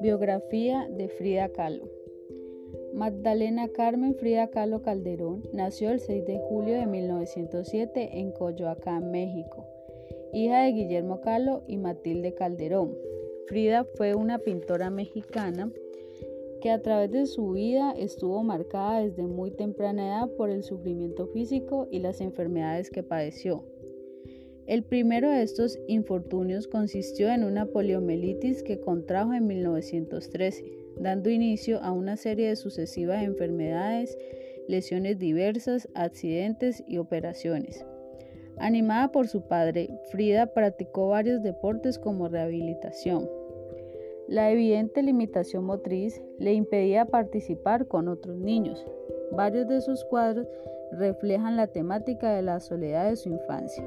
Biografía de Frida Kahlo Magdalena Carmen Frida Kahlo Calderón nació el 6 de julio de 1907 en Coyoacán, México, hija de Guillermo Kahlo y Matilde Calderón. Frida fue una pintora mexicana que a través de su vida estuvo marcada desde muy temprana edad por el sufrimiento físico y las enfermedades que padeció. El primero de estos infortunios consistió en una poliomielitis que contrajo en 1913, dando inicio a una serie de sucesivas enfermedades, lesiones diversas, accidentes y operaciones. Animada por su padre, Frida practicó varios deportes como rehabilitación, la evidente limitación motriz le impedía participar con otros niños. Varios de sus cuadros reflejan la temática de la soledad de su infancia.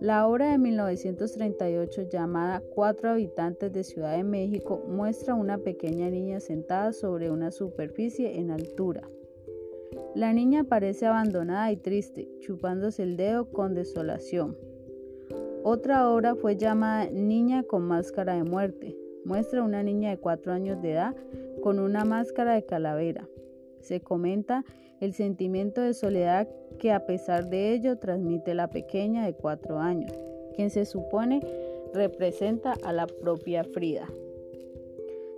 La obra de 1938 llamada Cuatro habitantes de Ciudad de México muestra una pequeña niña sentada sobre una superficie en altura. La niña parece abandonada y triste, chupándose el dedo con desolación. Otra obra fue llamada Niña con máscara de muerte, Muestra una niña de 4 años de edad con una máscara de calavera. Se comenta el sentimiento de soledad que a pesar de ello transmite la pequeña de 4 años, quien se supone representa a la propia Frida.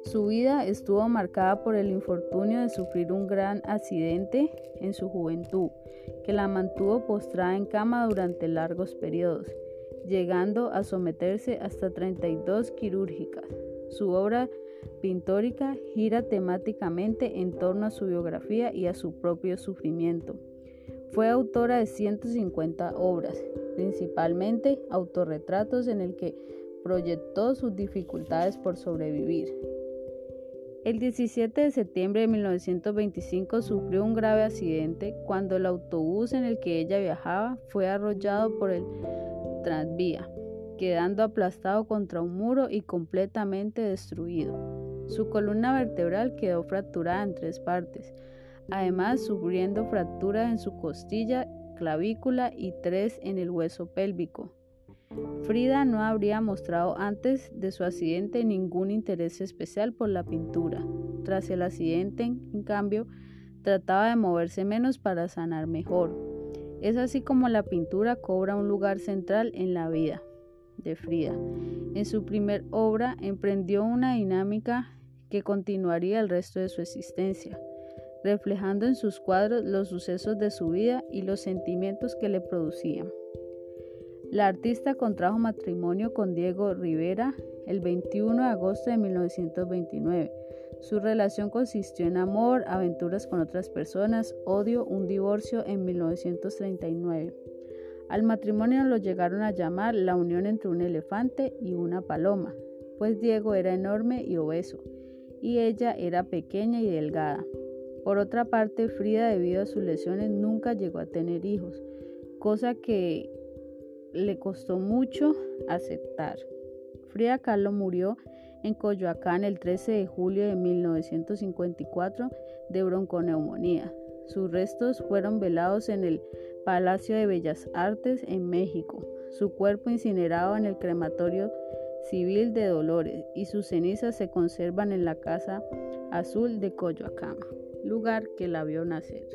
Su vida estuvo marcada por el infortunio de sufrir un gran accidente en su juventud, que la mantuvo postrada en cama durante largos periodos, llegando a someterse hasta 32 quirúrgicas. Su obra pintórica gira temáticamente en torno a su biografía y a su propio sufrimiento. Fue autora de 150 obras, principalmente autorretratos en el que proyectó sus dificultades por sobrevivir. El 17 de septiembre de 1925 sufrió un grave accidente cuando el autobús en el que ella viajaba fue arrollado por el tranvía quedando aplastado contra un muro y completamente destruido. Su columna vertebral quedó fracturada en tres partes, además sufriendo fracturas en su costilla, clavícula y tres en el hueso pélvico. Frida no habría mostrado antes de su accidente ningún interés especial por la pintura. Tras el accidente, en cambio, trataba de moverse menos para sanar mejor. Es así como la pintura cobra un lugar central en la vida de Frida. En su primer obra emprendió una dinámica que continuaría el resto de su existencia, reflejando en sus cuadros los sucesos de su vida y los sentimientos que le producían. La artista contrajo matrimonio con Diego Rivera el 21 de agosto de 1929. Su relación consistió en amor, aventuras con otras personas, odio, un divorcio en 1939. Al matrimonio lo llegaron a llamar la unión entre un elefante y una paloma, pues Diego era enorme y obeso, y ella era pequeña y delgada. Por otra parte, Frida, debido a sus lesiones, nunca llegó a tener hijos, cosa que le costó mucho aceptar. Frida Kahlo murió en Coyoacán el 13 de julio de 1954 de bronconeumonía. Sus restos fueron velados en el Palacio de Bellas Artes en México, su cuerpo incinerado en el crematorio civil de Dolores y sus cenizas se conservan en la Casa Azul de Coyoacán, lugar que la vio nacer.